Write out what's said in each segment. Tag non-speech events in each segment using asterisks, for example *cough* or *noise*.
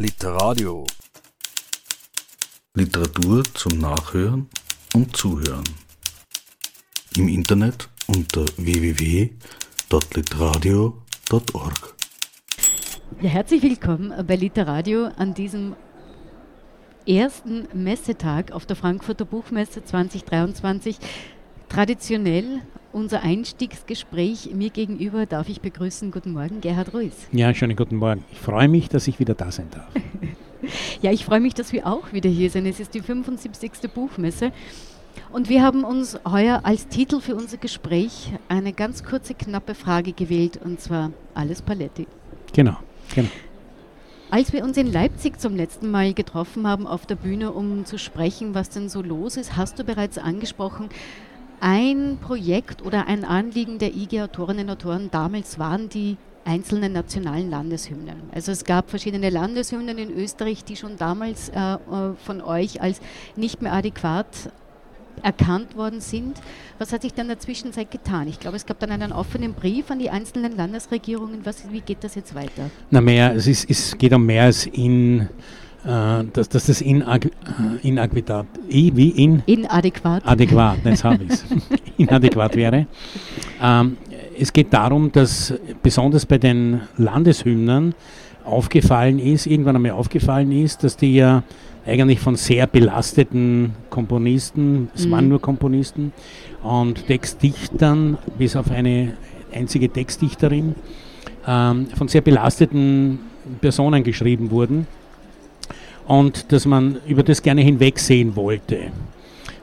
Literadio. Literatur zum Nachhören und Zuhören. Im Internet unter www.literadio.org. Ja, herzlich willkommen bei Literadio an diesem ersten Messetag auf der Frankfurter Buchmesse 2023. Traditionell unser Einstiegsgespräch. Mir gegenüber darf ich begrüßen. Guten Morgen, Gerhard Ruiz. Ja, schönen guten Morgen. Ich freue mich, dass ich wieder da sein darf. *laughs* ja, ich freue mich, dass wir auch wieder hier sind. Es ist die 75. Buchmesse. Und wir haben uns heuer als Titel für unser Gespräch eine ganz kurze, knappe Frage gewählt, und zwar Alles Paletti. Genau, genau. Als wir uns in Leipzig zum letzten Mal getroffen haben auf der Bühne, um zu sprechen, was denn so los ist, hast du bereits angesprochen, ein Projekt oder ein Anliegen der IG-Autorinnen und Autoren damals waren die einzelnen nationalen Landeshymnen. Also es gab verschiedene Landeshymnen in Österreich, die schon damals äh, äh, von euch als nicht mehr adäquat erkannt worden sind. Was hat sich dann in der Zwischenzeit getan? Ich glaube, es gab dann einen offenen Brief an die einzelnen Landesregierungen. Was, wie geht das jetzt weiter? Na mehr, es, ist, es geht um mehr als in äh, dass, dass das inag äh, inadäquat, wie in? Inadäquat. Adäquat, jetzt habe ich es. *laughs* inadäquat wäre. Ähm, es geht darum, dass besonders bei den Landeshymnen aufgefallen ist, irgendwann einmal aufgefallen ist, dass die ja eigentlich von sehr belasteten Komponisten, es mhm. waren nur Komponisten und Textdichtern, bis auf eine einzige Textdichterin, ähm, von sehr belasteten Personen geschrieben wurden und dass man über das gerne hinwegsehen wollte.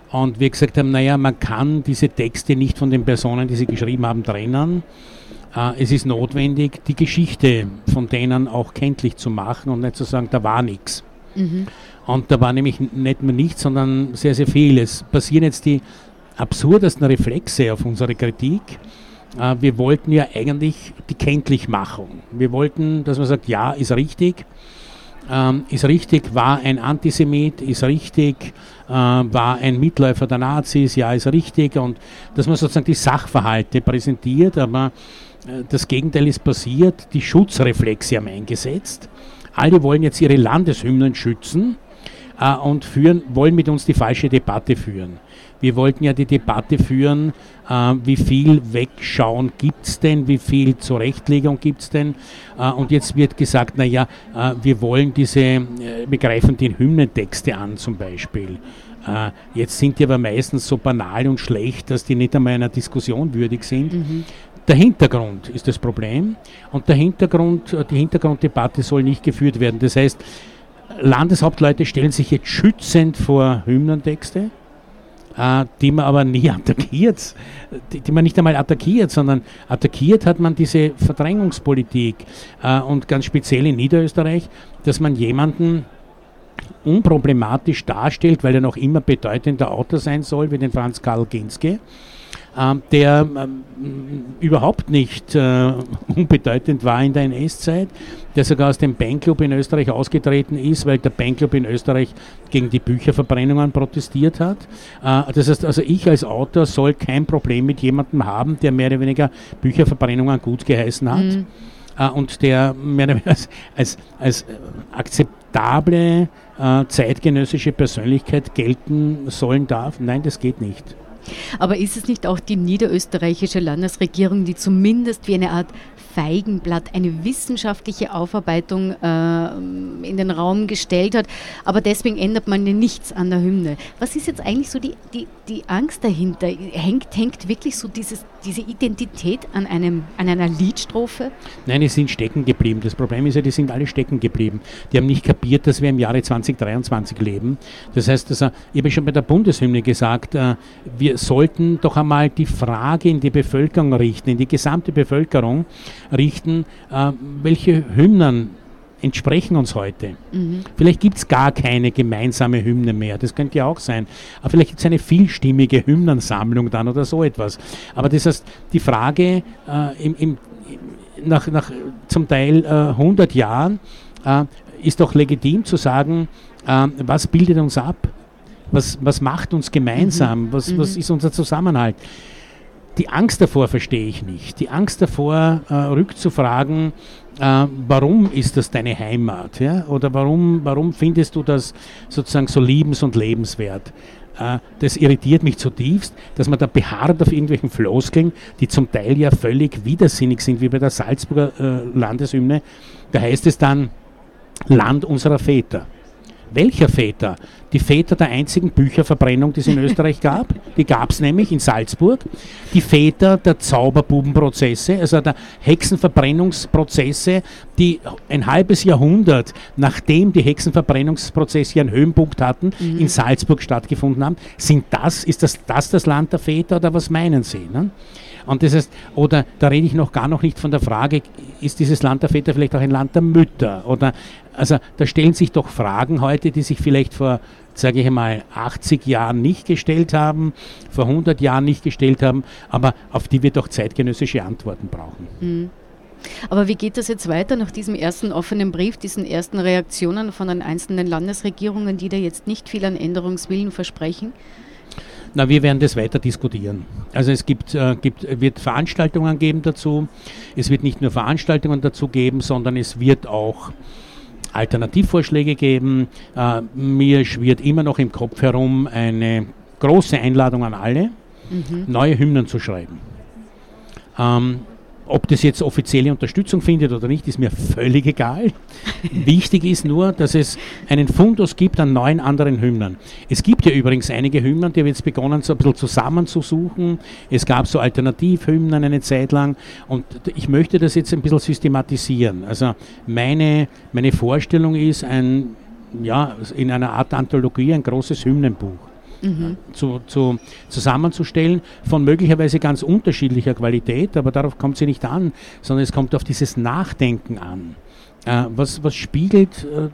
Und wir gesagt haben, naja, man kann diese Texte nicht von den Personen, die sie geschrieben haben, trennen. Äh, es ist notwendig, die Geschichte von denen auch kenntlich zu machen und nicht zu sagen, da war nichts. Mhm. Und da war nämlich nicht nur nichts, sondern sehr, sehr viel. Es passieren jetzt die absurdesten Reflexe auf unsere Kritik. Äh, wir wollten ja eigentlich die Kenntlichmachung. Wir wollten, dass man sagt, ja, ist richtig ähm, ist richtig, war ein Antisemit, ist richtig, äh, war ein Mitläufer der Nazis, ja, ist richtig. Und dass man sozusagen die Sachverhalte präsentiert, aber äh, das Gegenteil ist passiert, die Schutzreflexe haben eingesetzt. Alle wollen jetzt ihre Landeshymnen schützen äh, und führen, wollen mit uns die falsche Debatte führen. Wir wollten ja die Debatte führen, wie viel Wegschauen gibt es denn, wie viel Zurechtlegung gibt es denn. Äh, und jetzt wird gesagt, naja, äh, wir wollen diese, äh, wir greifen die Hymnentexte an zum Beispiel. Äh, jetzt sind die aber meistens so banal und schlecht, dass die nicht einmal einer Diskussion würdig sind. Mhm. Der Hintergrund ist das Problem und der Hintergrund, äh, die Hintergrunddebatte soll nicht geführt werden. Das heißt, Landeshauptleute stellen sich jetzt schützend vor Hymnentexte äh, die man aber nie *laughs* attackiert, die, die, man nicht einmal attackiert, sondern attackiert hat man diese Verdrängungspolitik äh, und ganz speziell in Niederösterreich, dass man jemanden unproblematisch darstellt, weil er noch immer bedeutender Autor sein soll, wie den Franz Karl Genske ähm, der ähm, überhaupt nicht äh, unbedeutend war in der NS-Zeit, der sogar aus dem Bankclub in Österreich ausgetreten ist, weil der Bankclub in Österreich gegen die Bücherverbrennungen protestiert hat. Äh, das heißt, also ich als Autor soll kein Problem mit jemandem haben, der mehr oder weniger Bücherverbrennungen gut geheißen hat. Mhm. Äh, und der mehr oder weniger als, als, als akzeptable äh, zeitgenössische Persönlichkeit gelten sollen darf. Nein, das geht nicht. Aber ist es nicht auch die niederösterreichische Landesregierung, die zumindest wie eine Art Feigenblatt eine wissenschaftliche Aufarbeitung äh, in den Raum gestellt hat. Aber deswegen ändert man ja nichts an der Hymne. Was ist jetzt eigentlich so die, die, die Angst dahinter? Hängt, hängt wirklich so dieses, diese Identität an, einem, an einer Liedstrophe? Nein, die sind stecken geblieben. Das Problem ist ja, die sind alle stecken geblieben. Die haben nicht kapiert, dass wir im Jahre 2023 leben. Das heißt, also, ich habe schon bei der Bundeshymne gesagt, äh, wir sollten doch einmal die Frage in die Bevölkerung richten, in die gesamte Bevölkerung, richten, äh, welche Hymnen entsprechen uns heute. Mhm. Vielleicht gibt es gar keine gemeinsame Hymne mehr, das könnte ja auch sein. Aber vielleicht gibt es eine vielstimmige Hymnensammlung dann oder so etwas. Aber das heißt, die Frage äh, im, im, nach, nach zum Teil äh, 100 Jahren äh, ist doch legitim zu sagen, äh, was bildet uns ab? Was, was macht uns gemeinsam? Mhm. Was, was mhm. ist unser Zusammenhalt? Die Angst davor verstehe ich nicht. Die Angst davor, äh, rückzufragen, äh, warum ist das deine Heimat? Ja? Oder warum, warum findest du das sozusagen so liebens- und lebenswert? Äh, das irritiert mich zutiefst, dass man da beharrt auf irgendwelchen Floskeln, die zum Teil ja völlig widersinnig sind, wie bei der Salzburger äh, Landeshymne. Da heißt es dann Land unserer Väter. Welcher Väter? Die Väter der einzigen Bücherverbrennung, die es in *laughs* Österreich gab. Die gab es nämlich in Salzburg. Die Väter der Zauberbubenprozesse, also der Hexenverbrennungsprozesse, die ein halbes Jahrhundert, nachdem die Hexenverbrennungsprozesse ihren Höhenpunkt hatten, mhm. in Salzburg stattgefunden haben. Sind das, ist das, das das Land der Väter oder was meinen Sie? Ne? Und das heißt, oder da rede ich noch gar noch nicht von der Frage, ist dieses Land der Väter vielleicht auch ein Land der Mütter? Oder also da stellen sich doch Fragen heute, die sich vielleicht vor, sage ich einmal, 80 Jahren nicht gestellt haben, vor 100 Jahren nicht gestellt haben, aber auf die wir doch zeitgenössische Antworten brauchen. Mhm. Aber wie geht das jetzt weiter nach diesem ersten offenen Brief, diesen ersten Reaktionen von den einzelnen Landesregierungen, die da jetzt nicht viel an Änderungswillen versprechen? Na, wir werden das weiter diskutieren. Also es gibt, äh, gibt, wird Veranstaltungen geben dazu. Es wird nicht nur Veranstaltungen dazu geben, sondern es wird auch Alternativvorschläge geben. Äh, mir schwirrt immer noch im Kopf herum eine große Einladung an alle, mhm. neue Hymnen zu schreiben. Ähm, ob das jetzt offizielle Unterstützung findet oder nicht, ist mir völlig egal. Wichtig ist nur, dass es einen Fundus gibt an neuen anderen Hymnen. Es gibt ja übrigens einige Hymnen, die haben jetzt begonnen, so ein bisschen zusammenzusuchen. Es gab so Alternativhymnen eine Zeit lang und ich möchte das jetzt ein bisschen systematisieren. Also meine, meine Vorstellung ist, ein, ja, in einer Art Anthologie ein großes Hymnenbuch mhm. zu, zu, zusammenzustellen von möglicherweise ganz unterschiedlicher Qualität, aber darauf kommt sie nicht an, sondern es kommt auf dieses Nachdenken an. Äh, was, was spiegelt äh,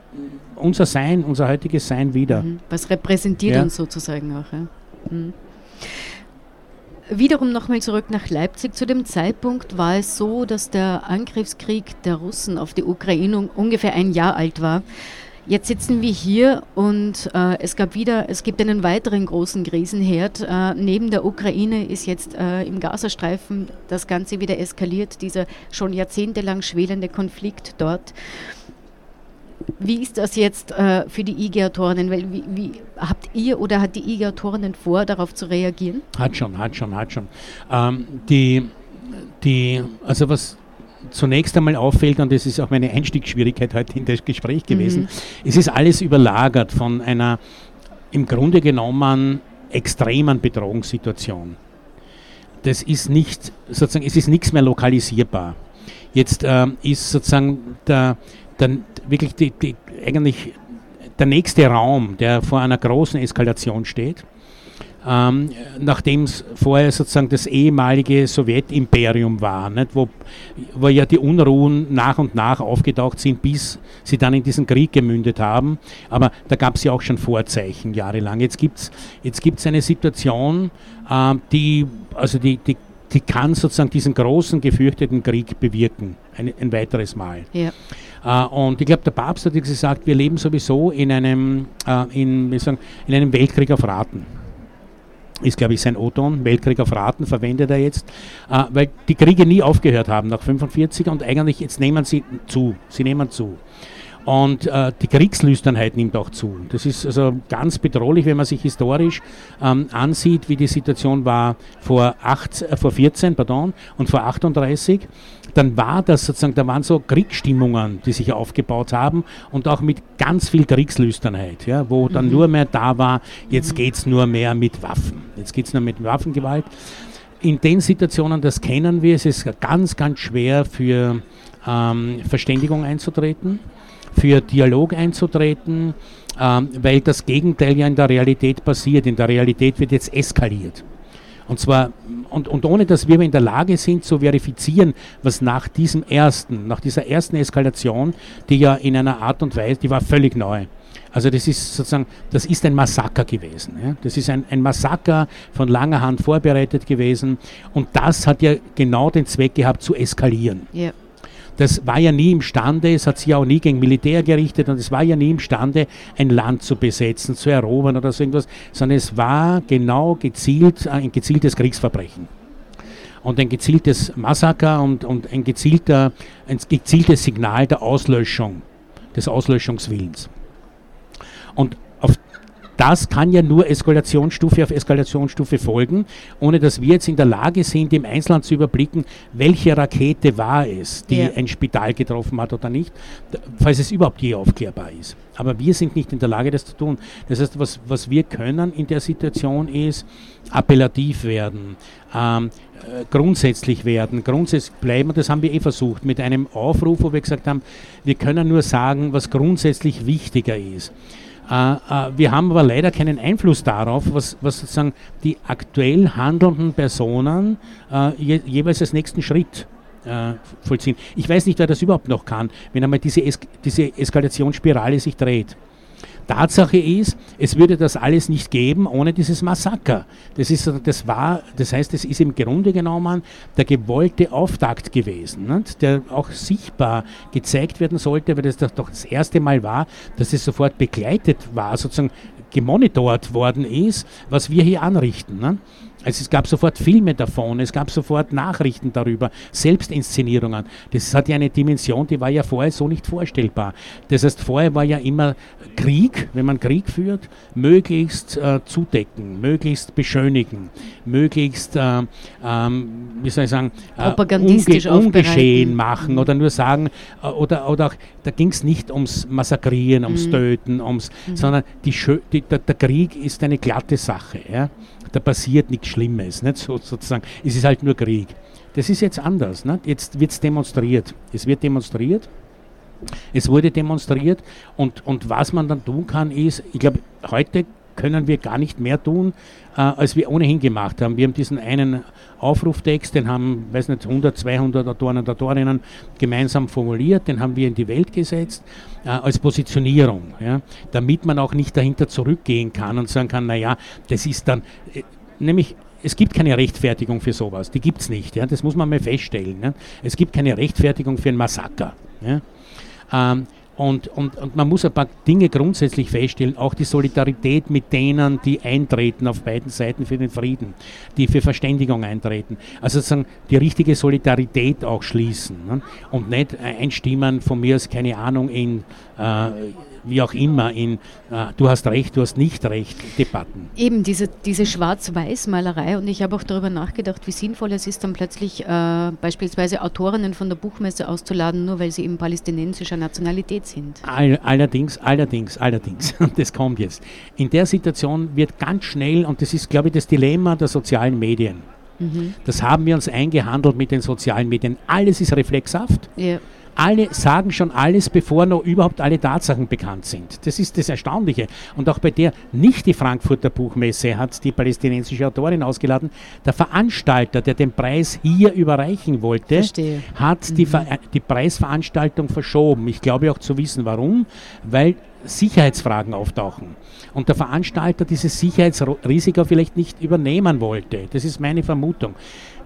unser Sein, unser heutiges Sein wieder? Mhm. Was repräsentiert ja. uns sozusagen auch? Ja? Mhm. Wiederum nochmal zurück nach Leipzig. Zu dem Zeitpunkt war es so, dass der Angriffskrieg der Russen auf die Ukraine ungefähr ein Jahr alt war. Jetzt sitzen wir hier und äh, es gab wieder, es gibt einen weiteren großen Krisenherd. Äh, neben der Ukraine ist jetzt äh, im Gazastreifen das Ganze wieder eskaliert, dieser schon jahrzehntelang schwelende Konflikt dort. Wie ist das jetzt äh, für die IG-Autorinnen? Wie, wie, habt ihr oder hat die IG-Autorinnen vor, darauf zu reagieren? Hat schon, hat schon, hat schon. Ähm, die, die, also was zunächst einmal auffällt, und das ist auch meine Einstiegsschwierigkeit heute in das Gespräch gewesen, mhm. es ist alles überlagert von einer im Grunde genommen extremen Bedrohungssituation. Das ist nicht, sozusagen, es ist nichts mehr lokalisierbar. Jetzt äh, ist sozusagen der, der wirklich die, die, eigentlich der nächste Raum, der vor einer großen Eskalation steht, ähm, nachdem es vorher sozusagen das ehemalige Sowjetimperium war, nicht, wo, wo ja die Unruhen nach und nach aufgetaucht sind, bis sie dann in diesen Krieg gemündet haben. Aber da gab es ja auch schon Vorzeichen jahrelang. Jetzt gibt es jetzt gibt's eine Situation, äh, die, also die, die, die kann sozusagen diesen großen gefürchteten Krieg bewirken, ein, ein weiteres Mal. Ja. Uh, und ich glaube, der Papst hat gesagt, wir leben sowieso in einem, uh, in, sagen, in einem Weltkrieg auf Raten ist, glaube ich, sein O-Ton, Weltkrieg auf Raten verwendet er jetzt, äh, weil die Kriege nie aufgehört haben nach 45 und eigentlich jetzt nehmen sie zu, sie nehmen zu. Und äh, die Kriegslüsternheit nimmt auch zu. Das ist also ganz bedrohlich, wenn man sich historisch ähm, ansieht, wie die Situation war vor, acht, äh, vor 14 pardon, und vor 38. Dann war das sozusagen, da waren so Kriegsstimmungen, die sich aufgebaut haben und auch mit ganz viel Kriegslüsternheit, ja, wo dann mhm. nur mehr da war, jetzt mhm. geht es nur mehr mit Waffen. Jetzt geht es nur mit Waffengewalt. In den Situationen, das kennen wir, es ist ganz, ganz schwer für ähm, Verständigung einzutreten für Dialog einzutreten, ähm, weil das Gegenteil ja in der Realität passiert. In der Realität wird jetzt eskaliert. Und zwar, und, und ohne dass wir in der Lage sind zu verifizieren, was nach diesem ersten, nach dieser ersten Eskalation, die ja in einer Art und Weise, die war völlig neu. Also das ist sozusagen, das ist ein Massaker gewesen. Ja? Das ist ein, ein Massaker von langer Hand vorbereitet gewesen. Und das hat ja genau den Zweck gehabt, zu eskalieren. Ja das war ja nie imstande, es hat sich auch nie gegen Militär gerichtet und es war ja nie imstande, ein Land zu besetzen, zu erobern oder so irgendwas, sondern es war genau gezielt, äh, ein gezieltes Kriegsverbrechen. und ein gezieltes Massaker und, und ein, gezielter, ein gezieltes Signal der Auslöschung, des Auslöschungswillens. Und das kann ja nur Eskalationsstufe auf Eskalationsstufe folgen, ohne dass wir jetzt in der Lage sind, im Einzelnen zu überblicken, welche Rakete war es, die ja. ein Spital getroffen hat oder nicht, falls es überhaupt je aufklärbar ist. Aber wir sind nicht in der Lage, das zu tun. Das heißt, was, was wir können in der Situation ist, appellativ werden, ähm, äh, grundsätzlich werden, grundsätzlich bleiben. Das haben wir eh versucht mit einem Aufruf, wo wir gesagt haben, wir können nur sagen, was grundsätzlich wichtiger ist. Äh, äh, wir haben aber leider keinen Einfluss darauf, was, was sozusagen die aktuell handelnden Personen äh, je, jeweils als nächsten Schritt vollziehen. Ich weiß nicht, wer das überhaupt noch kann, wenn einmal diese, es diese Eskalationsspirale sich dreht. Tatsache ist, es würde das alles nicht geben ohne dieses Massaker. Das, ist, das, war, das heißt, es ist im Grunde genommen der gewollte Auftakt gewesen, nicht? der auch sichtbar gezeigt werden sollte, weil das doch das erste Mal war, dass es sofort begleitet war, sozusagen gemonitort worden ist, was wir hier anrichten. Nicht? Also es gab sofort Filme davon, es gab sofort Nachrichten darüber, Selbstinszenierungen. Das hat ja eine Dimension, die war ja vorher so nicht vorstellbar. Das heißt, vorher war ja immer Krieg, wenn man Krieg führt, möglichst äh, zudecken, möglichst beschönigen, möglichst, äh, ähm, wie soll ich sagen, äh, Propagandistisch unge ungeschehen machen oder nur sagen, äh, oder, oder auch, da ging es nicht ums Massakrieren, ums mhm. Töten, ums, mhm. sondern die, die, der, der, Krieg ist eine glatte Sache. Ja? Da passiert nichts Schlimmes, nicht so, sozusagen. Es ist halt nur Krieg. Das ist jetzt anders. Nicht? Jetzt wird es demonstriert. Es wird demonstriert. Es wurde demonstriert und, und was man dann tun kann, ist, ich glaube, heute können wir gar nicht mehr tun, äh, als wir ohnehin gemacht haben. Wir haben diesen einen Aufruftext, den haben, weiß nicht, 100, 200 Autoren und Autorinnen gemeinsam formuliert, den haben wir in die Welt gesetzt äh, als Positionierung, ja, damit man auch nicht dahinter zurückgehen kann und sagen kann, naja, das ist dann, äh, nämlich es gibt keine Rechtfertigung für sowas, die gibt es nicht, ja, das muss man mal feststellen. Ja. Es gibt keine Rechtfertigung für ein Massaker. Ja. Ähm, und, und, und man muss ein paar Dinge grundsätzlich feststellen, auch die Solidarität mit denen, die eintreten auf beiden Seiten für den Frieden, die für Verständigung eintreten. Also sozusagen die richtige Solidarität auch schließen ne? und nicht einstimmen von mir aus, keine Ahnung, in äh, wie auch immer in äh, du hast recht, du hast nicht recht Debatten. Eben diese, diese Schwarz-Weiß-Malerei und ich habe auch darüber nachgedacht, wie sinnvoll es ist, dann plötzlich äh, beispielsweise Autorinnen von der Buchmesse auszuladen, nur weil sie eben palästinensischer Nationalität sind. All, allerdings, allerdings, allerdings, *laughs* das kommt jetzt. In der Situation wird ganz schnell, und das ist, glaube ich, das Dilemma der sozialen Medien, mhm. das haben wir uns eingehandelt mit den sozialen Medien. Alles ist reflexhaft. Ja alle sagen schon alles, bevor noch überhaupt alle Tatsachen bekannt sind. Das ist das Erstaunliche. Und auch bei der nicht die Frankfurter Buchmesse hat die palästinensische Autorin ausgeladen. Der Veranstalter, der den Preis hier überreichen wollte, Verstehe. hat mhm. die, die Preisveranstaltung verschoben. Ich glaube auch zu wissen, warum. Weil Sicherheitsfragen auftauchen und der Veranstalter dieses Sicherheitsrisiko vielleicht nicht übernehmen wollte. Das ist meine Vermutung.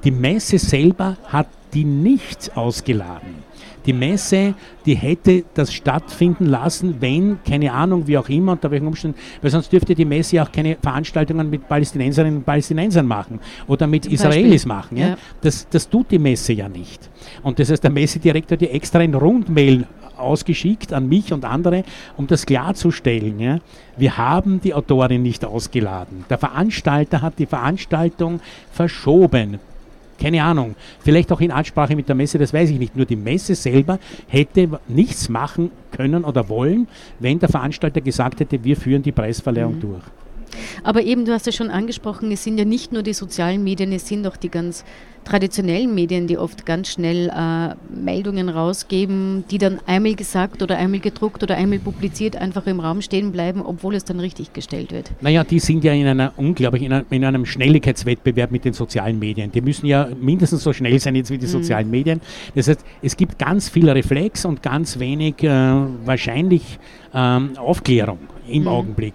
Die Messe selber hat die nicht ausgeladen. Die Messe, die hätte das stattfinden lassen, wenn, keine Ahnung, wie auch immer, unter welchen Umständen, weil sonst dürfte die Messe auch keine Veranstaltungen mit Palästinenserinnen und Palästinensern machen oder mit Zum Israelis Beispiel. machen. Ja? ja? Das, das tut die Messe ja nicht. Und das heißt, der Messedirektor hat die extra ein Rundmail ausgeschickt an mich und andere, um das klarzustellen. Ja? Wir haben die Autorin nicht ausgeladen. Der Veranstalter hat die Veranstaltung verschoben keine Ahnung, vielleicht auch in Ansprache mit der Messe, das weiß ich nicht. Nur die Messe selber hätte nichts machen können oder wollen, wenn der Veranstalter gesagt hätte, wir führen die Preisverleihung mhm. durch. Aber eben, du hast ja schon angesprochen, es sind ja nicht nur die sozialen Medien, es sind auch die ganz traditionellen Medien, die oft ganz schnell äh, Meldungen rausgeben, die dann einmal gesagt oder einmal gedruckt oder einmal publiziert einfach im Raum stehen bleiben, obwohl es dann richtig gestellt wird. Naja, die sind ja in einer unglaublich, in, in einem Schnelligkeitswettbewerb mit den sozialen Medien. Die müssen ja mindestens so schnell sein jetzt wie die mhm. sozialen Medien. Das heißt, es gibt ganz viel Reflex und ganz wenig äh, wahrscheinlich ähm, Aufklärung im mhm. Augenblick.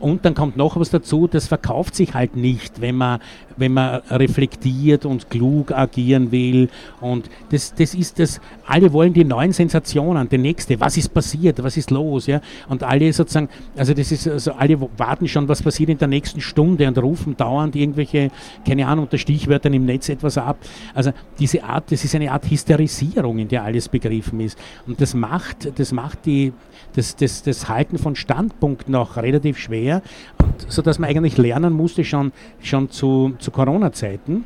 Und dann kommt noch was dazu, das verkauft sich halt nicht, wenn man wenn man reflektiert und klug agieren will. Und das, das ist das, alle wollen die neuen Sensationen, die nächste, was ist passiert, was ist los, ja. Und alle sozusagen, also das ist, also alle warten schon, was passiert in der nächsten Stunde und rufen dauernd irgendwelche, keine Ahnung, unter Stichwörtern im Netz etwas ab. Also diese Art, das ist eine Art Hysterisierung, in der alles begriffen ist. Und das macht, das macht die, das, das, das Halten von Standpunkten auch relativ schwer, sodass man eigentlich lernen musste, schon, schon zu, zu Corona-Zeiten,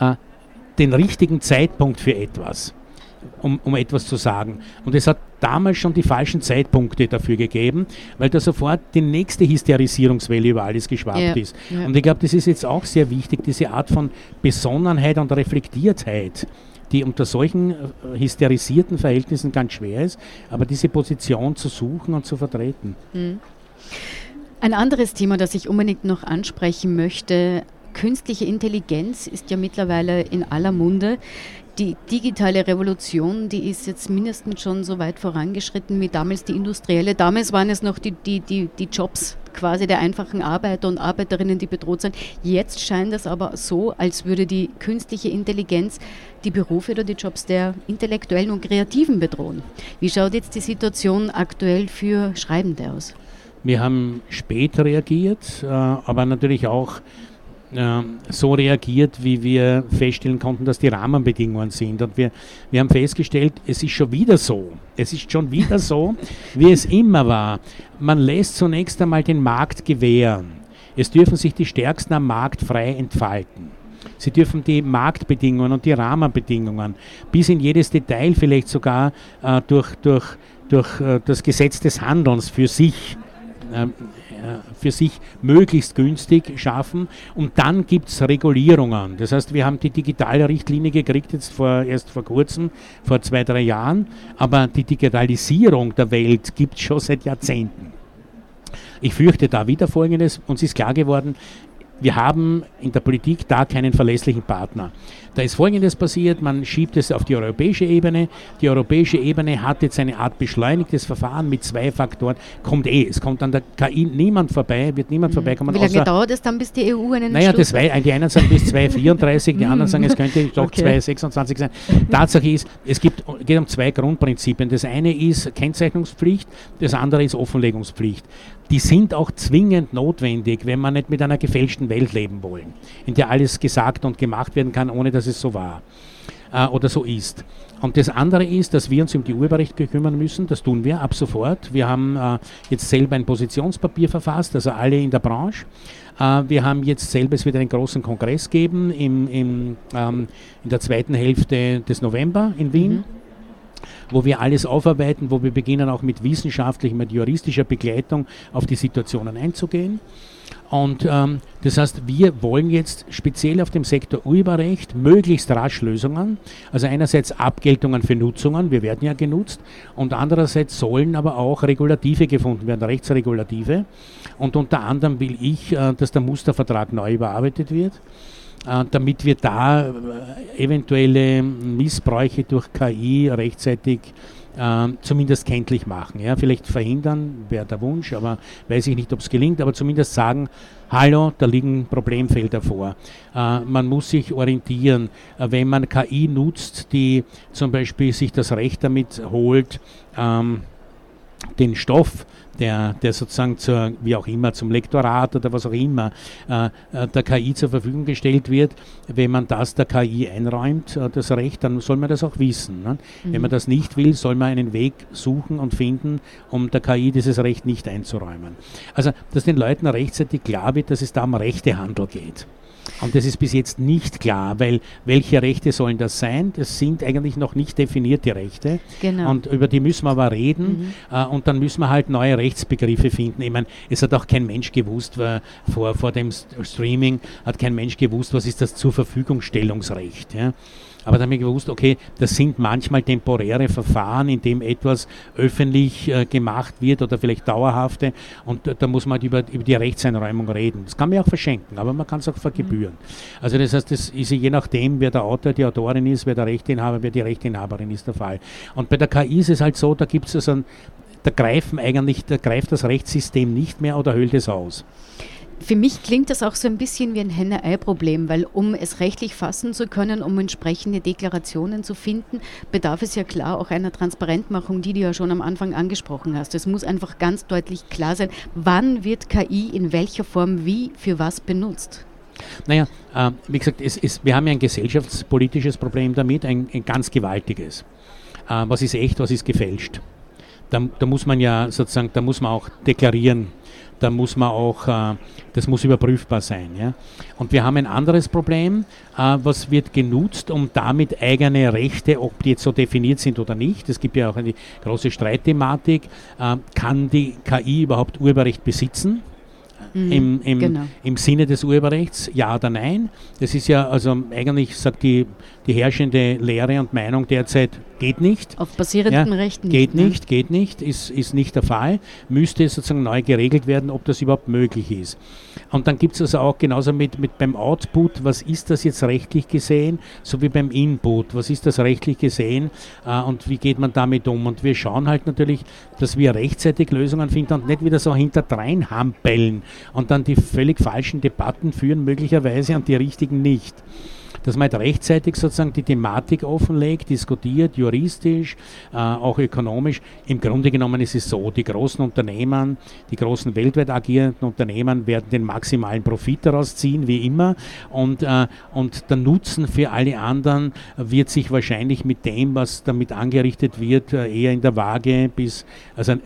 äh, den richtigen Zeitpunkt für etwas. Um, um, etwas zu sagen. Und es hat damals schon die falschen Zeitpunkte dafür gegeben, weil da sofort die nächste Hysterisierungswelle über alles geschwappt ja, ist. Ja. Und ich glaube, das ist jetzt auch sehr wichtig, diese Art von Besonnenheit und Reflektiertheit, die unter solchen äh, hysterisierten Verhältnissen ganz schwer ist, aber diese Position zu suchen und zu vertreten. Mhm. Ein anderes Thema, das ich unbedingt noch ansprechen möchte, künstliche Intelligenz ist ja mittlerweile in aller Munde. Die digitale Revolution, die ist jetzt mindestens schon so weit vorangeschritten wie damals die industrielle. Damals waren es noch die, die, die, die Jobs quasi der einfachen Arbeiter und Arbeiterinnen, die bedroht sind. Jetzt scheint es aber so, als würde die künstliche Intelligenz die Berufe oder die Jobs der Intellektuellen und Kreativen bedrohen. Wie schaut jetzt die Situation aktuell für Schreibende aus? Wir haben spät reagiert, äh, aber natürlich auch so reagiert, wie wir feststellen konnten, dass die Rahmenbedingungen sind. Und wir, wir haben festgestellt, es ist schon wieder so. Es ist schon wieder so, *laughs* wie es immer war. Man lässt zunächst einmal den Markt gewähren. Es dürfen sich die Stärksten am Markt frei entfalten. Sie dürfen die Marktbedingungen und die Rahmenbedingungen bis in jedes Detail vielleicht sogar äh, durch, durch, durch äh, das Gesetz des Handelns für sich äh, für sich möglichst günstig schaffen. Und dann gibt es Regulierungen. Das heißt, wir haben die digitale Richtlinie gekriegt, jetzt vor, erst vor kurzem, vor zwei, drei Jahren. Aber die Digitalisierung der Welt gibt es schon seit Jahrzehnten. Ich fürchte da wieder Folgendes, uns ist klar geworden, wir haben in der Politik da keinen verlässlichen Partner. Da ist Folgendes passiert, man schiebt es auf die europäische Ebene. Die europäische Ebene hat jetzt eine Art beschleunigtes Verfahren mit zwei Faktoren. Kommt eh, es kommt an der KI niemand vorbei, wird niemand mhm. vorbeikommen. Wie lange dauert es dann, bis die EU einen Naja, das war, die einen sagen bis 2034, die anderen sagen, es könnte doch okay. 2026 sein. Tatsache ist, es gibt, geht um zwei Grundprinzipien. Das eine ist Kennzeichnungspflicht, das andere ist Offenlegungspflicht die sind auch zwingend notwendig, wenn man nicht mit einer gefälschten Welt leben wollen, in der alles gesagt und gemacht werden kann, ohne dass es so war äh, oder so ist. Und das andere ist, dass wir uns um die Urheberrechte kümmern müssen. Das tun wir ab sofort. Wir haben äh, jetzt selber ein Positionspapier verfasst, also alle in der Branche. Äh, wir haben jetzt selber, es wird einen großen Kongress geben im, im, ähm, in der zweiten Hälfte des November in Wien. Mhm wo wir alles aufarbeiten, wo wir beginnen auch mit wissenschaftlicher, mit juristischer Begleitung auf die Situationen einzugehen. Und ähm, das heißt, wir wollen jetzt speziell auf dem Sektor Urheberrecht möglichst rasch Lösungen. Also einerseits Abgeltungen für Nutzungen, wir werden ja genutzt, und andererseits sollen aber auch Regulative gefunden werden, Rechtsregulative. Und unter anderem will ich, äh, dass der Mustervertrag neu überarbeitet wird damit wir da äh, eventuelle Missbräuche durch KI rechtzeitig äh, zumindest kenntlich machen. Ja? Vielleicht verhindern, wäre der Wunsch, aber weiß ich nicht, ob es gelingt, aber zumindest sagen, hallo, da liegen Problemfelder vor. Äh, man muss sich orientieren. Äh, wenn man KI nutzt, die zum Beispiel sich das Recht damit holt, ähm, den Stoff der, der sozusagen zur, wie auch immer, zum Lektorat oder was auch immer äh, äh der KI zur Verfügung gestellt wird, wenn man das der KI einräumt, äh, das Recht, dann soll man das auch wissen. Ne? Mhm. Wenn man das nicht will, soll man einen Weg suchen und finden, um der KI dieses Recht nicht einzuräumen. Also, dass den Leuten rechtzeitig klar wird, dass es da um Rechtehandel geht. Und das ist bis jetzt nicht klar, weil welche Rechte sollen das sein? Das sind eigentlich noch nicht definierte Rechte. Genau. Und über die müssen wir aber reden. Mhm. Äh, und dann müssen wir halt neue Rechtsbegriffe finden. Ich meine, es hat auch kein Mensch gewusst, vor, vor dem Streaming hat kein Mensch gewusst, was ist das Zurverfügungstellungsrecht. Ja? Aber da habe ich gewusst, okay, das sind manchmal temporäre Verfahren, in dem etwas öffentlich äh, gemacht wird oder vielleicht dauerhafte und äh, da muss man halt über, über die Rechtseinräumung reden. Das kann man auch verschenken, aber man kann es auch vergebühren. Mhm. Also das heißt, das ist je nachdem, wer der Autor, die Autorin ist, wer der Rechteinhaber, wer die Rechteinhaberin ist, der Fall. Und bei der KI ist es halt so, da gibt es also ein, da greifen eigentlich, da greift das Rechtssystem nicht mehr oder höhlt es aus. Für mich klingt das auch so ein bisschen wie ein Henne-Ei-Problem, weil um es rechtlich fassen zu können, um entsprechende Deklarationen zu finden, bedarf es ja klar auch einer Transparentmachung, die du ja schon am Anfang angesprochen hast. Es muss einfach ganz deutlich klar sein, wann wird KI in welcher Form wie für was benutzt. Naja, äh, wie gesagt, es, es, wir haben ja ein gesellschaftspolitisches Problem damit, ein, ein ganz gewaltiges. Äh, was ist echt, was ist gefälscht? Da, da, muss man ja sozusagen, da muss man auch deklarieren, da muss man auch, äh, das muss überprüfbar sein. Ja? Und wir haben ein anderes Problem, äh, was wird genutzt, um damit eigene Rechte, ob die jetzt so definiert sind oder nicht, es gibt ja auch eine große Streitthematik, äh, kann die KI überhaupt Urheberrecht besitzen? Mhm, im, im, genau. im Sinne des Urheberrechts, ja oder nein. Das ist ja, also eigentlich sagt die, die herrschende Lehre und Meinung derzeit, geht nicht. Auf basierenden ja, Rechten Geht nicht, ne? geht nicht, ist, ist nicht der Fall. Müsste sozusagen neu geregelt werden, ob das überhaupt möglich ist. Und dann gibt es also auch genauso mit, mit beim Output, was ist das jetzt rechtlich gesehen, so wie beim Input, was ist das rechtlich gesehen äh, und wie geht man damit um. Und wir schauen halt natürlich, dass wir rechtzeitig Lösungen finden und nicht wieder so hinterdrein hampeln und dann die völlig falschen Debatten führen, möglicherweise und die richtigen nicht dass man halt rechtzeitig sozusagen die Thematik offenlegt, diskutiert, juristisch, äh, auch ökonomisch. Im Grunde genommen ist es so, die großen Unternehmen, die großen weltweit agierenden Unternehmen werden den maximalen Profit daraus ziehen, wie immer. Und, äh, und der Nutzen für alle anderen wird sich wahrscheinlich mit dem, was damit angerichtet wird, äh, eher in der Waage bis, also äh,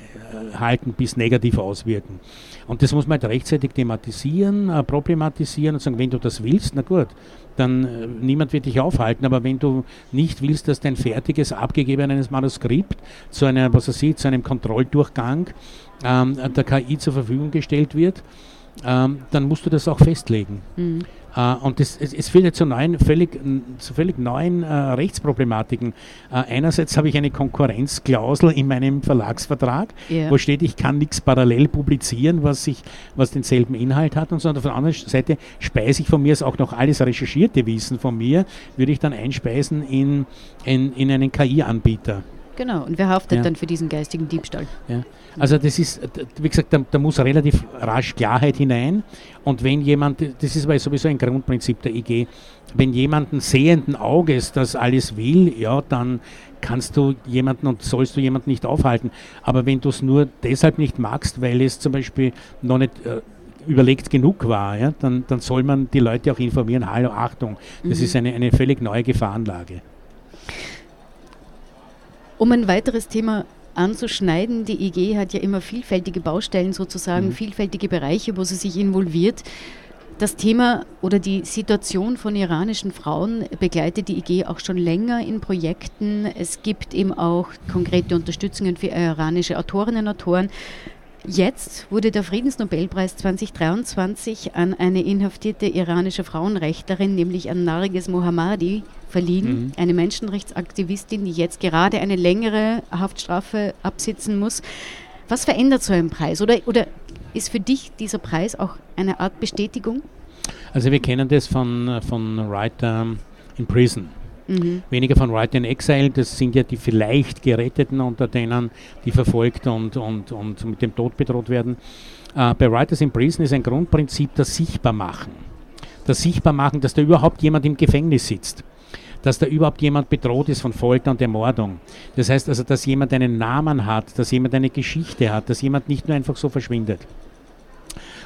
halten bis negativ auswirken. Und das muss man halt rechtzeitig thematisieren, äh, problematisieren und sagen, wenn du das willst, na gut, dann äh, niemand wird dich aufhalten. Aber wenn du nicht willst, dass dein fertiges, abgegebenes Manuskript zu einer, was weiß ich, zu einem Kontrolldurchgang ähm, der KI zur Verfügung gestellt wird, ähm, dann musst du das auch festlegen. Mhm. Äh, und das, es, es, führt ja zu, neuen, völlig, zu völlig neuen äh, Rechtsproblematiken. Äh, einerseits habe ich eine Konkurrenzklausel in meinem Verlagsvertrag, yeah. wo steht, ich kann nichts parallel publizieren, was, ich, was denselben Inhalt hat. Und sondern auf der anderen Seite speise ich von mir auch noch alles recherchierte Wissen von mir, würde ich dann einspeisen in, in, in einen KI-Anbieter. Genau, und wer haftet ja. dann für diesen geistigen Diebstahl? Ja. Also das ist, wie gesagt, da, da, muss relativ rasch Klarheit hinein. Und wenn jemand, das ist aber sowieso ein Grundprinzip der IG, wenn jemanden sehenden Auges das alles will, ja, dann kannst du jemanden und sollst du jemanden nicht aufhalten. Aber wenn du es nur deshalb nicht magst, weil es zum Beispiel noch nicht äh, überlegt genug war, ja, dann, dann soll man die Leute auch informieren, hallo, Achtung, das mhm. ist eine, eine völlig neue Gefahrenlage. Um ein weiteres Thema anzuschneiden, die IG hat ja immer vielfältige Baustellen sozusagen, mhm. vielfältige Bereiche, wo sie sich involviert. Das Thema oder die Situation von iranischen Frauen begleitet die IG auch schon länger in Projekten. Es gibt eben auch konkrete Unterstützungen für iranische Autorinnen und Autoren. Jetzt wurde der Friedensnobelpreis 2023 an eine inhaftierte iranische Frauenrechtlerin, nämlich an Narges Mohammadi, verliehen. Mhm. Eine Menschenrechtsaktivistin, die jetzt gerade eine längere Haftstrafe absitzen muss. Was verändert so ein Preis? Oder, oder ist für dich dieser Preis auch eine Art Bestätigung? Also wir kennen das von, von Writer in Prison. Mhm. Weniger von Right in Exile, das sind ja die vielleicht Geretteten unter denen, die verfolgt und, und, und mit dem Tod bedroht werden. Äh, bei Writers in Prison ist ein Grundprinzip das Sichtbarmachen. Das Sichtbarmachen, dass da überhaupt jemand im Gefängnis sitzt dass da überhaupt jemand bedroht ist von Folter und Ermordung. Das heißt also, dass jemand einen Namen hat, dass jemand eine Geschichte hat, dass jemand nicht nur einfach so verschwindet.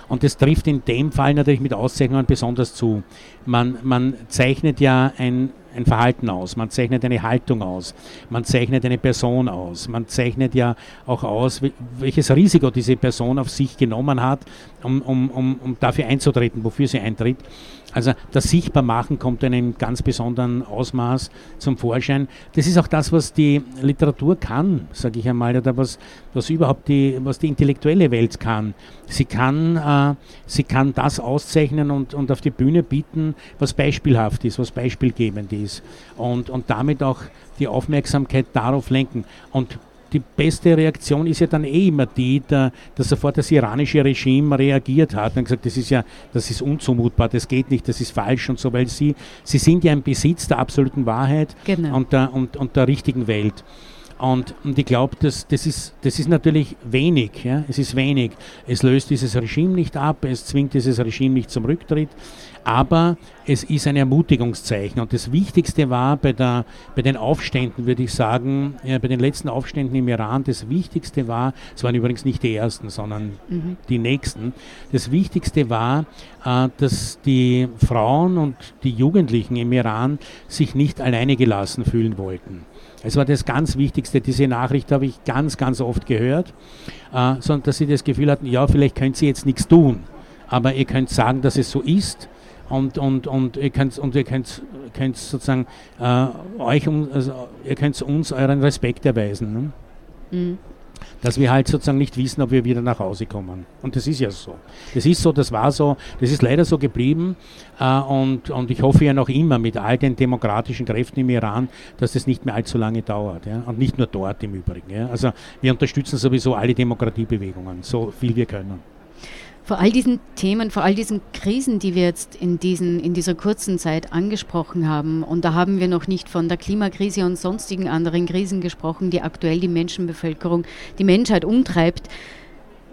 Und das trifft in dem Fall natürlich mit Auszeichnungen besonders zu. Man, man zeichnet ja ein ein Verhalten aus, man zeichnet eine Haltung aus, man zeichnet eine Person aus, man zeichnet ja auch aus, welches Risiko diese Person auf sich genommen hat, um, um, um, um dafür einzutreten, wofür sie eintritt. Also das Sichtbarmachen kommt in einem ganz besonderen Ausmaß zum Vorschein. Das ist auch das, was die Literatur kann, sage ich einmal, oder was, was überhaupt die, was die intellektuelle Welt kann. Sie kann, äh, sie kann das auszeichnen und, und auf die Bühne bieten, was beispielhaft ist, was beispielgebend ist. Und, und damit auch die Aufmerksamkeit darauf lenken. Und die beste Reaktion ist ja dann eh immer die, der, dass sofort das iranische Regime reagiert hat und gesagt, das ist ja, das ist unzumutbar, das geht nicht, das ist falsch und so, weil sie, sie sind ja im Besitz der absoluten Wahrheit genau. und, der, und, und der richtigen Welt. Und, und ich glaube, das, das, ist, das ist natürlich wenig. Ja? Es ist wenig. Es löst dieses Regime nicht ab, es zwingt dieses Regime nicht zum Rücktritt, aber es ist ein Ermutigungszeichen. Und das Wichtigste war bei, der, bei den Aufständen, würde ich sagen, ja, bei den letzten Aufständen im Iran, das Wichtigste war, es waren übrigens nicht die ersten, sondern mhm. die nächsten, das Wichtigste war, äh, dass die Frauen und die Jugendlichen im Iran sich nicht alleine gelassen fühlen wollten. Es war das ganz Wichtigste. Diese Nachricht habe ich ganz, ganz oft gehört, äh, sondern dass sie das Gefühl hatten, ja, vielleicht könnt sie jetzt nichts tun, aber ihr könnt sagen, dass es so ist und, und, und ihr könnt, und ihr könnt, könnt sozusagen äh, euch, also ihr könnt uns euren Respekt erweisen. Ne? Mhm dass wir halt sozusagen nicht wissen, ob wir wieder nach Hause kommen. Und das ist ja so. Das ist so, das war so, das ist leider so geblieben. Äh, und, und ich hoffe ja noch immer mit all den demokratischen Kräften im Iran, dass das nicht mehr allzu lange dauert. Ja? Und nicht nur dort im Übrigen. Ja? Also wir unterstützen sowieso alle Demokratiebewegungen, so viel wir können. Vor all diesen Themen, vor all diesen Krisen, die wir jetzt in, diesen, in dieser kurzen Zeit angesprochen haben, und da haben wir noch nicht von der Klimakrise und sonstigen anderen Krisen gesprochen, die aktuell die Menschenbevölkerung, die Menschheit umtreibt,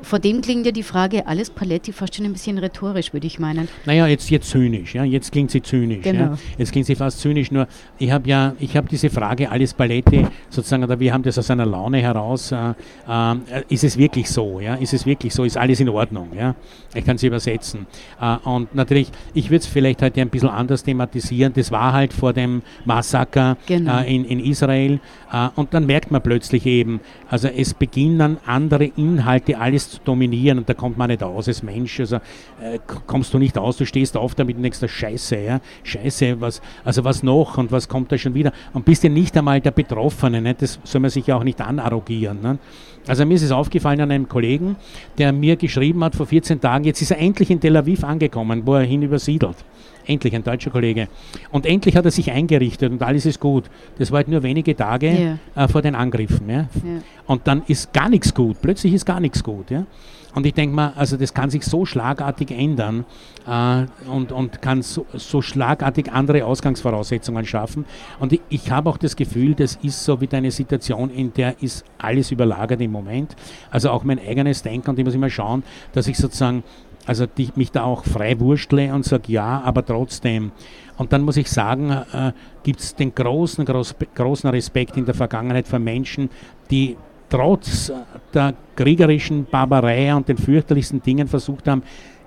vor dem klingt ja die Frage alles Paletti fast schon ein bisschen rhetorisch, würde ich meinen. Naja, jetzt, jetzt zynisch, ja, jetzt klingt sie zynisch. Genau. Ja. Jetzt klingt sie fast zynisch, nur ich habe ja, ich habe diese Frage alles Paletti sozusagen, oder wir haben das aus einer Laune heraus, äh, äh, ist es wirklich so, ja, ist es wirklich so, ist alles in Ordnung, ja, ich kann sie übersetzen. Äh, und natürlich, ich würde es vielleicht heute ein bisschen anders thematisieren, das war halt vor dem Massaker genau. Äh, in, in Israel äh, und dann merkt man plötzlich eben, also es beginnen andere Inhalte, alles zu dominieren und da kommt man nicht aus als Mensch. Also äh, kommst du nicht aus, du stehst auf damit und denkst, Scheiße, ja, Scheiße, was, also was noch und was kommt da schon wieder? Und bist ja nicht einmal der Betroffene, ne? das soll man sich ja auch nicht anarrogieren. Ne? Also mir ist es aufgefallen an einem Kollegen, der mir geschrieben hat vor 14 Tagen, jetzt ist er endlich in Tel Aviv angekommen, wo er hin übersiedelt. Endlich, ein deutscher Kollege. Und endlich hat er sich eingerichtet und alles ist gut. Das war halt nur wenige Tage yeah. äh, vor den Angriffen. Ja? Yeah. Und dann ist gar nichts gut. Plötzlich ist gar nichts gut. Ja? Und ich denke mal, also das kann sich so schlagartig ändern äh, und, und kann so, so, schlagartig andere Ausgangsvoraussetzungen schaffen. Und ich, ich habe auch das Gefühl, das ist so wieder eine Situation, in der ist alles überlagert im Moment. Also auch mein eigenes Denken und ich muss immer schauen, dass ich sozusagen also die, mich da auch frei wurschtle und sage ja, aber trotzdem. Und dann muss ich sagen, äh, gibt es den großen, groß, großen Respekt in der Vergangenheit für Menschen, die trotz der kriegerischen Barbarei und den fürchterlichsten Dingen versucht haben,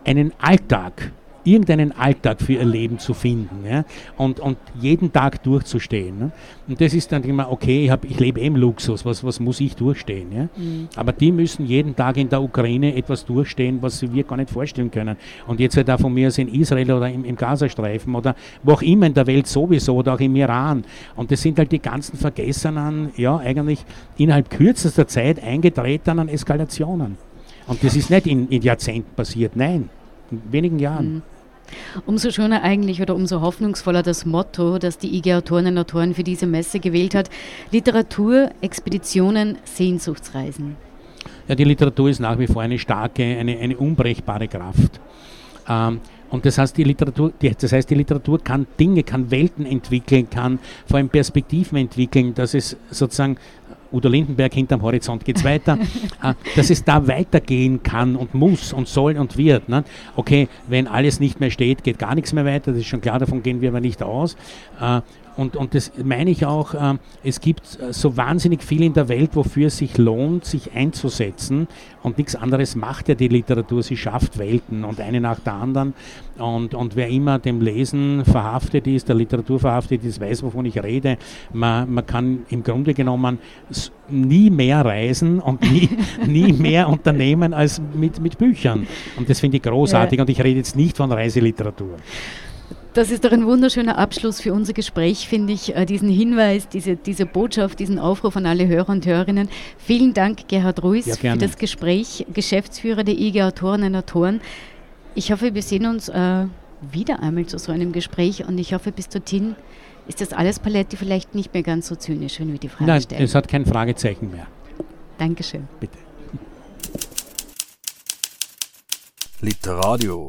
einen Alltag irgendeinen Alltag für ihr Leben zu finden ja? und, und jeden Tag durchzustehen. Ne? Und das ist dann immer, okay, ich, hab, ich lebe im Luxus, was, was muss ich durchstehen? Ja? Mhm. Aber die müssen jeden Tag in der Ukraine etwas durchstehen, was wir gar nicht vorstellen können. Und jetzt halt auch von mir aus in Israel oder im, im Gazastreifen oder wo auch immer in der Welt sowieso oder auch im Iran. Und das sind halt die ganzen Vergessenen, ja, eigentlich innerhalb kürzester Zeit eingetretenen Eskalationen. Und das ist nicht in, in Jahrzehnten passiert, nein, in wenigen Jahren. Mhm. Umso schöner eigentlich oder umso hoffnungsvoller das Motto, das die IG Autorinnen und Autoren für diese Messe gewählt hat. Literatur, Expeditionen, Sehnsuchtsreisen. Ja, die Literatur ist nach wie vor eine starke, eine, eine unbrechbare Kraft. Ähm, und das heißt, die Literatur, die, das heißt, die Literatur kann Dinge, kann Welten entwickeln, kann vor allem Perspektiven entwickeln, dass es sozusagen Udo Lindenberg hinterm Horizont geht es weiter, äh, *laughs* dass es da weitergehen kann und muss und soll und wird. Ne? Okay, wenn alles nicht mehr steht, geht gar nichts mehr weiter, das ist schon klar, davon gehen wir aber nicht aus. Und, und das meine ich auch, äh, es gibt äh, so wahnsinnig viel in der Welt, wofür es sich lohnt, sich einzusetzen. Und nichts anderes macht ja die Literatur. Sie schafft Welten und eine nach der anderen. Und, und wer immer dem Lesen verhaftet ist, der Literatur verhaftet ist, weiß, wovon ich rede. Man, man kann im Grunde genommen nie mehr reisen und nie, *laughs* nie mehr unternehmen als mit, mit Büchern. Und das finde ich großartig. Ja. Und ich rede jetzt nicht von Reiseliteratur. Das ist doch ein wunderschöner Abschluss für unser Gespräch, finde ich, äh, diesen Hinweis, diese, diese Botschaft, diesen Aufruf an alle Hörer und Hörerinnen. Vielen Dank, Gerhard Ruiz, ja, für das Gespräch, Geschäftsführer der IG Autorinnen und Autoren. Ich hoffe, wir sehen uns äh, wieder einmal zu so einem Gespräch und ich hoffe, bis dorthin ist das alles Palette vielleicht nicht mehr ganz so zynisch, wenn wir die Frage Nein, stellen. es hat kein Fragezeichen mehr. Dankeschön. Bitte. Literadio.